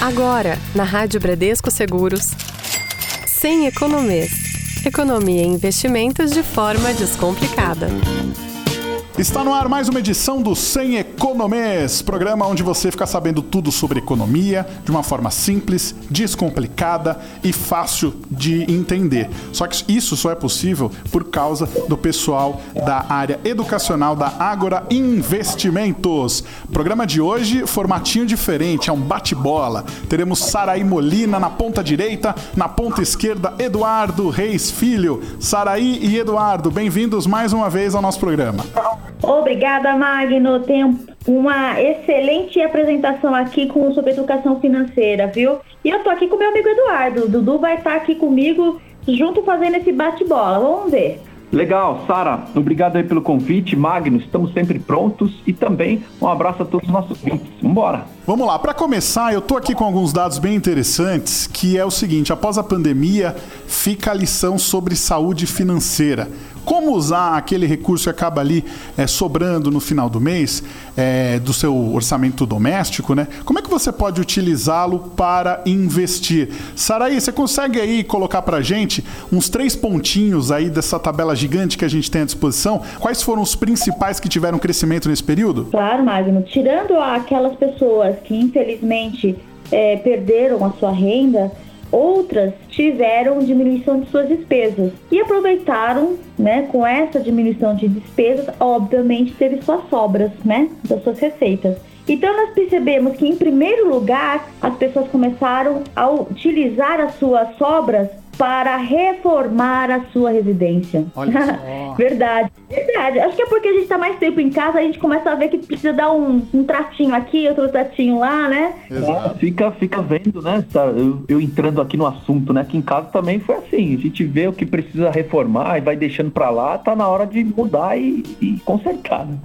Agora, na Rádio Bradesco Seguros, sem economês. Economia e investimentos de forma descomplicada. Está no ar mais uma edição do Sem Economês, programa onde você fica sabendo tudo sobre economia de uma forma simples, descomplicada e fácil de entender. Só que isso só é possível por causa do pessoal da área educacional da Agora Investimentos. Programa de hoje, formatinho diferente, é um bate-bola. Teremos Saraí Molina na ponta direita, na ponta esquerda, Eduardo Reis Filho. Saraí e Eduardo, bem-vindos mais uma vez ao nosso programa. Obrigada, Magno. Tenho uma excelente apresentação aqui com sobre educação financeira, viu? E eu tô aqui com meu amigo Eduardo. O Dudu vai estar aqui comigo junto fazendo esse bate-bola. Vamos ver. Legal, Sara, obrigado aí pelo convite. Magno, estamos sempre prontos e também um abraço a todos os nossos ouvintes. Vambora! Vamos lá, para começar, eu tô aqui com alguns dados bem interessantes, que é o seguinte, após a pandemia, fica a lição sobre saúde financeira como usar aquele recurso que acaba ali é, sobrando no final do mês é, do seu orçamento doméstico, né? Como é que você pode utilizá-lo para investir? Saraí, você consegue aí colocar para gente uns três pontinhos aí dessa tabela gigante que a gente tem à disposição? Quais foram os principais que tiveram crescimento nesse período? Claro, Magno. Tirando aquelas pessoas que infelizmente é, perderam a sua renda, Outras tiveram diminuição de suas despesas e aproveitaram, né, com essa diminuição de despesas, obviamente teve suas sobras, né, das suas receitas. Então nós percebemos que em primeiro lugar as pessoas começaram a utilizar as suas sobras para reformar a sua residência. Olha só. verdade, verdade. Acho que é porque a gente está mais tempo em casa, a gente começa a ver que precisa dar um, um tratinho aqui, outro tratinho lá, né? Exato. É, fica, fica vendo, né? Eu, eu entrando aqui no assunto, né? Que em casa também foi assim. A gente vê o que precisa reformar e vai deixando para lá, tá na hora de mudar e, e consertar, né?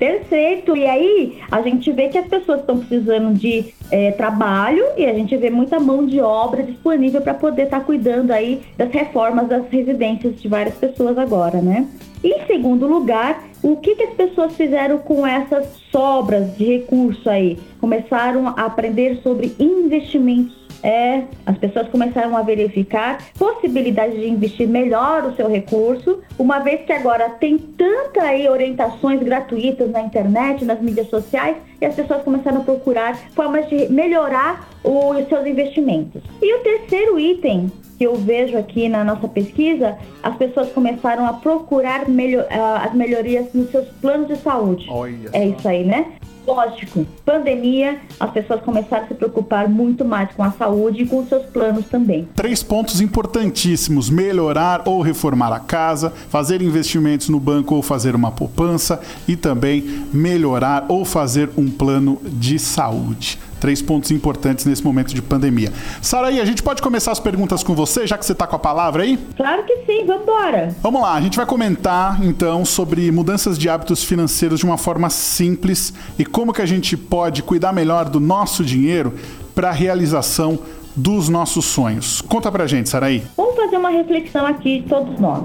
Perfeito. E aí a gente vê que as pessoas estão precisando de é, trabalho e a gente vê muita mão de obra disponível para poder estar tá cuidando aí das reformas das residências de várias pessoas agora, né? Em segundo lugar, o que, que as pessoas fizeram com essas sobras de recurso aí? Começaram a aprender sobre investimentos é, as pessoas começaram a verificar possibilidades de investir melhor o seu recurso, uma vez que agora tem tanta aí orientações gratuitas na internet, nas mídias sociais, e as pessoas começaram a procurar formas de melhorar os seus investimentos. E o terceiro item que eu vejo aqui na nossa pesquisa, as pessoas começaram a procurar melhor, uh, as melhorias nos seus planos de saúde. Olha é isso aí, né? Lógico, pandemia, as pessoas começaram a se preocupar muito mais com a saúde e com seus planos também. Três pontos importantíssimos: melhorar ou reformar a casa, fazer investimentos no banco ou fazer uma poupança e também melhorar ou fazer um plano de saúde. Três pontos importantes nesse momento de pandemia. Saraí, a gente pode começar as perguntas com você, já que você está com a palavra aí? Claro que sim, vamos embora. Vamos lá, a gente vai comentar então sobre mudanças de hábitos financeiros de uma forma simples e como que a gente pode cuidar melhor do nosso dinheiro para a realização dos nossos sonhos. Conta pra gente, Saraí. Vamos fazer uma reflexão aqui todos nós.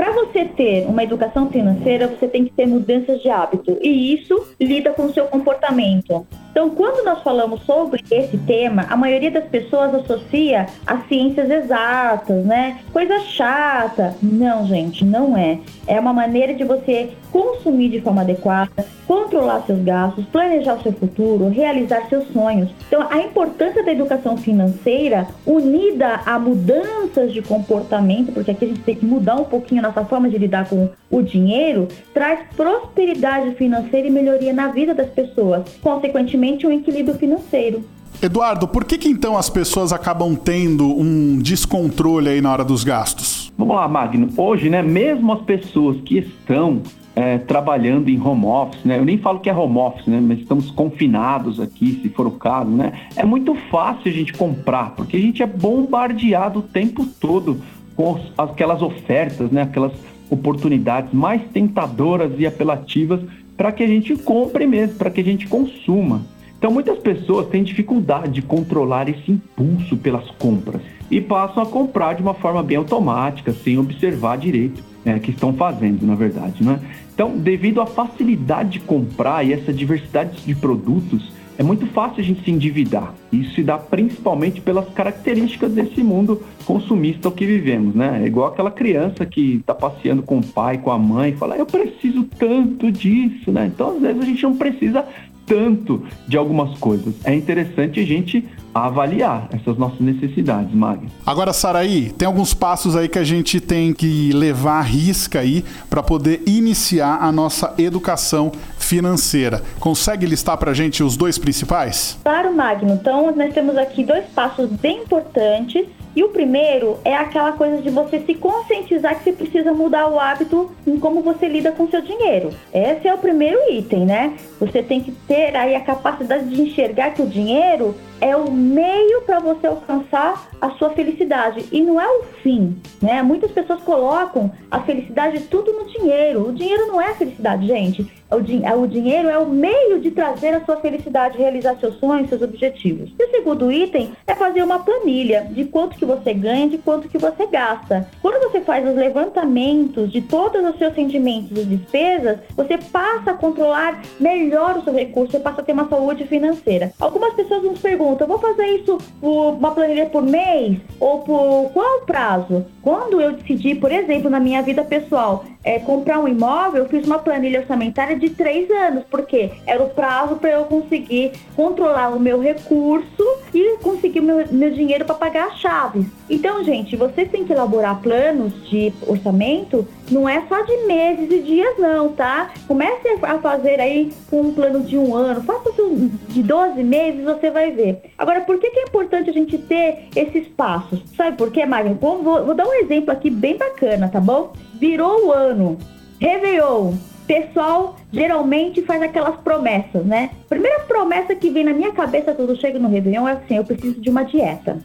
Para você ter uma educação financeira, você tem que ter mudanças de hábito e isso lida com o seu comportamento. Então, quando nós falamos sobre esse tema, a maioria das pessoas associa as ciências exatas, né? Coisa chata. Não, gente, não é. É uma maneira de você consumir de forma adequada, controlar seus gastos, planejar o seu futuro, realizar seus sonhos. Então, a importância da educação financeira unida a mudanças de comportamento, porque aqui a gente tem que mudar um pouquinho a nossa forma de lidar com o dinheiro, traz prosperidade financeira e melhoria na vida das pessoas. Consequentemente, um equilíbrio financeiro. Eduardo, por que, que então as pessoas acabam tendo um descontrole aí na hora dos gastos? Vamos lá, Magno. Hoje, né, mesmo as pessoas que estão é, trabalhando em home office, né? Eu nem falo que é home office, né? Mas estamos confinados aqui, se for o caso, né? É muito fácil a gente comprar, porque a gente é bombardeado o tempo todo com aquelas ofertas, né? Aquelas oportunidades mais tentadoras e apelativas para que a gente compre mesmo, para que a gente consuma. Então, muitas pessoas têm dificuldade de controlar esse impulso pelas compras e passam a comprar de uma forma bem automática, sem observar direito é, que estão fazendo, na verdade. Né? Então, devido à facilidade de comprar e essa diversidade de produtos, é muito fácil a gente se endividar. Isso se dá principalmente pelas características desse mundo consumista que vivemos, né? É igual aquela criança que está passeando com o pai, com a mãe, e fala, eu preciso tanto disso, né? Então, às vezes, a gente não precisa tanto de algumas coisas. É interessante a gente avaliar essas nossas necessidades, Mag. Agora, Saraí, tem alguns passos aí que a gente tem que levar à risca aí para poder iniciar a nossa educação financeira. Consegue listar para a gente os dois principais? Claro, Magno. Então, nós temos aqui dois passos bem importantes e o primeiro é aquela coisa de você se conscientizar que você precisa mudar o hábito em como você lida com seu dinheiro. Esse é o primeiro item, né? Você tem que ter aí a capacidade de enxergar que o dinheiro é o meio para você alcançar a sua felicidade e não é o fim, né? Muitas pessoas colocam a felicidade tudo no dinheiro. O dinheiro não é felicidade, gente. O, din o dinheiro é o meio de trazer a sua felicidade, realizar seus sonhos, seus objetivos. E o segundo item é fazer uma planilha de quanto que você ganha, de quanto que você gasta. Quando você faz os levantamentos de todos os seus rendimentos e despesas, você passa a controlar melhor o seu recurso, você passa a ter uma saúde financeira. Algumas pessoas nos perguntam, vou fazer isso por uma planilha por mês ou por qual prazo? Quando eu decidi, por exemplo, na minha vida pessoal, é, comprar um imóvel, eu fiz uma planilha orçamentária de três anos, porque era o prazo para eu conseguir controlar o meu recurso e conseguir meu, meu dinheiro para pagar as chaves. Então, gente, vocês têm que elaborar planos de orçamento, não é só de meses e dias, não, tá? Comece a fazer aí com um plano de um ano, faça de 12 meses, você vai ver. Agora, por que, que é importante a gente ter esses passos? Sabe por quê, Magno? Vou, vou, dar um exemplo aqui bem bacana, tá bom? Virou o ano, Réveillon, pessoal geralmente faz aquelas promessas, né? Primeira promessa que vem na minha cabeça quando eu chego no Réveillon é assim, eu preciso de uma dieta.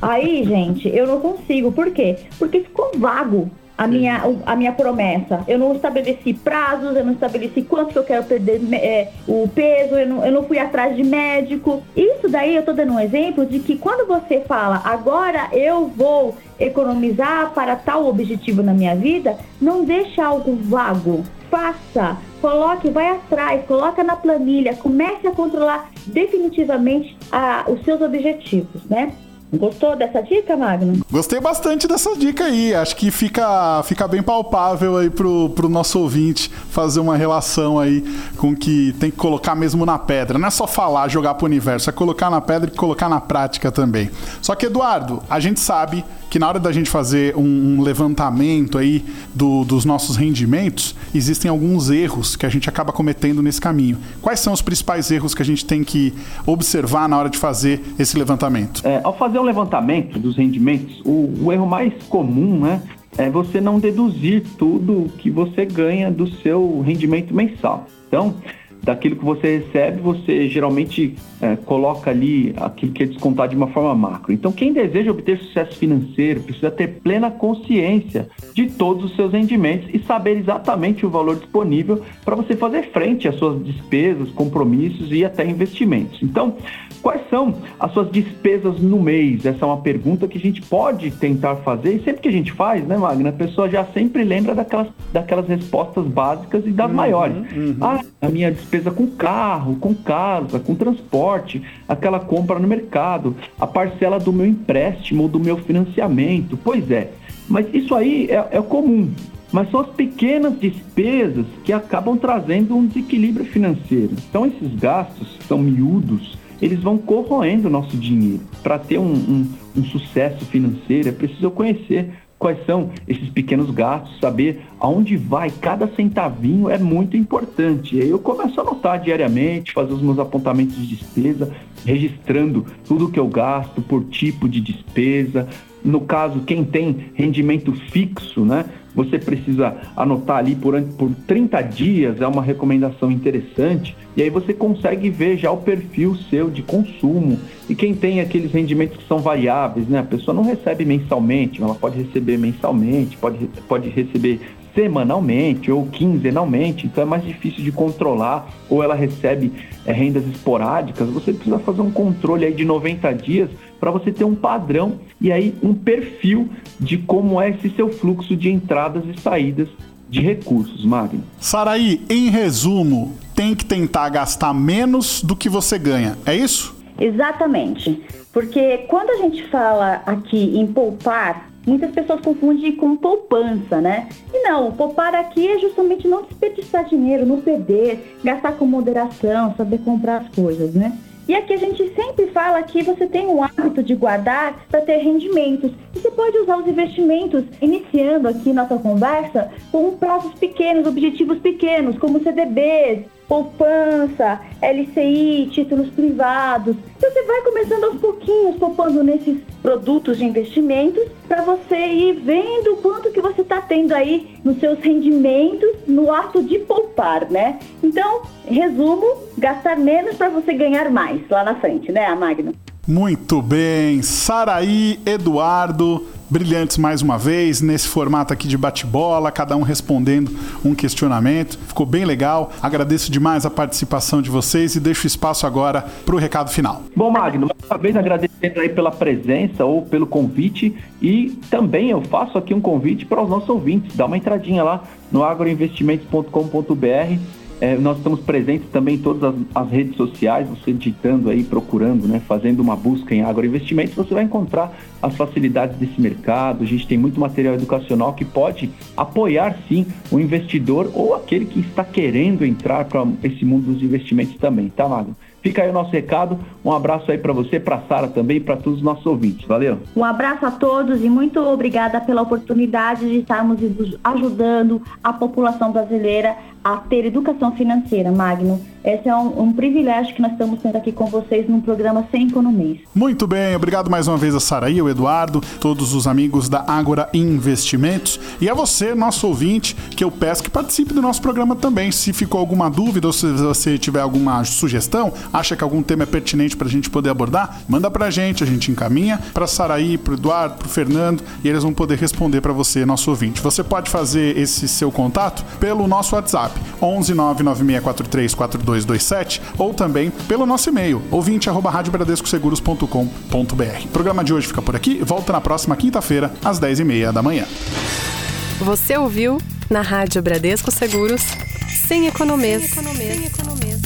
Aí, gente, eu não consigo. Por quê? Porque ficou vago a minha, a minha promessa. Eu não estabeleci prazos, eu não estabeleci quanto que eu quero perder é, o peso, eu não, eu não fui atrás de médico. Isso daí eu tô dando um exemplo de que quando você fala, agora eu vou economizar para tal objetivo na minha vida, não deixa algo vago. Faça, coloque, vai atrás, coloca na planilha, comece a controlar definitivamente a, os seus objetivos, né? Gostou dessa dica, Magno? Gostei bastante dessa dica aí. Acho que fica, fica bem palpável aí pro, pro nosso ouvinte fazer uma relação aí com que tem que colocar mesmo na pedra. Não é só falar, jogar pro universo, é colocar na pedra e colocar na prática também. Só que, Eduardo, a gente sabe que na hora da gente fazer um, um levantamento aí do, dos nossos rendimentos, existem alguns erros que a gente acaba cometendo nesse caminho. Quais são os principais erros que a gente tem que observar na hora de fazer esse levantamento? É, ao fazer um levantamento dos rendimentos, o, o erro mais comum, né, é você não deduzir tudo que você ganha do seu rendimento mensal. Então, daquilo que você recebe, você geralmente é, coloca ali aquilo que é descontado de uma forma macro. Então, quem deseja obter sucesso financeiro precisa ter plena consciência de todos os seus rendimentos e saber exatamente o valor disponível para você fazer frente às suas despesas, compromissos e até investimentos. Então, quais são as suas despesas no mês? Essa é uma pergunta que a gente pode tentar fazer e sempre que a gente faz, né, Magna, a pessoa já sempre lembra daquelas, daquelas respostas básicas e das uhum, maiores. Uhum. Ah, a minha despesa com carro, com casa, com transporte, aquela compra no mercado, a parcela do meu empréstimo ou do meu financiamento. Pois é, mas isso aí é, é comum. Mas são as pequenas despesas que acabam trazendo um desequilíbrio financeiro. Então, esses gastos são miúdos, eles vão corroendo o nosso dinheiro. Para ter um, um, um sucesso financeiro, é preciso conhecer quais são esses pequenos gastos, saber aonde vai cada centavinho é muito importante. E aí eu começo a anotar diariamente, fazer os meus apontamentos de despesa, registrando tudo que eu gasto por tipo de despesa. No caso, quem tem rendimento fixo, né? Você precisa anotar ali por, por 30 dias, é uma recomendação interessante, e aí você consegue ver já o perfil seu de consumo. E quem tem aqueles rendimentos que são variáveis, né? A pessoa não recebe mensalmente, ela pode receber mensalmente, pode, pode receber semanalmente ou quinzenalmente, então é mais difícil de controlar, ou ela recebe é, rendas esporádicas, você precisa fazer um controle aí de 90 dias para você ter um padrão e aí um perfil de como é esse seu fluxo de entradas e saídas de recursos, Magno. Saraí, em resumo, tem que tentar gastar menos do que você ganha, é isso? Exatamente. Porque quando a gente fala aqui em poupar, muitas pessoas confundem com poupança, né? E não, poupar aqui é justamente não desperdiçar dinheiro, não perder, gastar com moderação, saber comprar as coisas, né? E aqui a gente sempre fala que você tem o hábito de guardar para ter rendimentos. E você pode usar os investimentos, iniciando aqui nossa conversa, com prazos pequenos, objetivos pequenos, como CDBs, poupança, LCI, títulos privados. Então você vai começando aos pouquinhos poupando nesses produtos de investimentos para você ir vendo quanto que você está tendo aí nos seus rendimentos no ato de poupar, né? Então, resumo, gastar menos para você ganhar mais lá na frente, né, Magno? Muito bem, Saraí, Eduardo, brilhantes mais uma vez, nesse formato aqui de bate-bola, cada um respondendo um questionamento. Ficou bem legal. Agradeço demais a participação de vocês e deixo espaço agora para o recado final. Bom, Magno, mais uma vez agradecendo aí pela presença ou pelo convite e também eu faço aqui um convite para os nossos ouvintes. Dá uma entradinha lá no agroinvestimentos.com.br é, nós estamos presentes também em todas as, as, redes sociais, você digitando aí, procurando, né, fazendo uma busca em agroinvestimentos, você vai encontrar as facilidades desse mercado. A gente tem muito material educacional que pode apoiar sim o investidor ou aquele que está querendo entrar para esse mundo dos investimentos também, tá, Magno? Fica aí o nosso recado. Um abraço aí para você, para Sara também para todos os nossos ouvintes. Valeu. Um abraço a todos e muito obrigada pela oportunidade de estarmos ajudando a população brasileira a ter educação financeira, Magno. Esse é um, um, privilégio que nós estamos tendo aqui com vocês num programa sem economês. Muito bem, obrigado mais uma vez a Saraí, o Eduardo, todos os amigos da Ágora Investimentos e a você, nosso ouvinte, que eu peço que participe do nosso programa também. Se ficou alguma dúvida ou se você tiver alguma sugestão, acha que algum tema é pertinente para a gente poder abordar, manda para a gente, a gente encaminha para Saraí, para Eduardo, para Fernando e eles vão poder responder para você, nosso ouvinte. Você pode fazer esse seu contato pelo nosso WhatsApp, 11 99643 4227 ou também pelo nosso e-mail, ouvinte.radiobradescoseguros.com.br. O programa de hoje fica por aqui, volta na próxima quinta-feira, às 10h30 da manhã. Você ouviu na Rádio Bradesco Seguros, sem economês. Sem economês. Sem economês.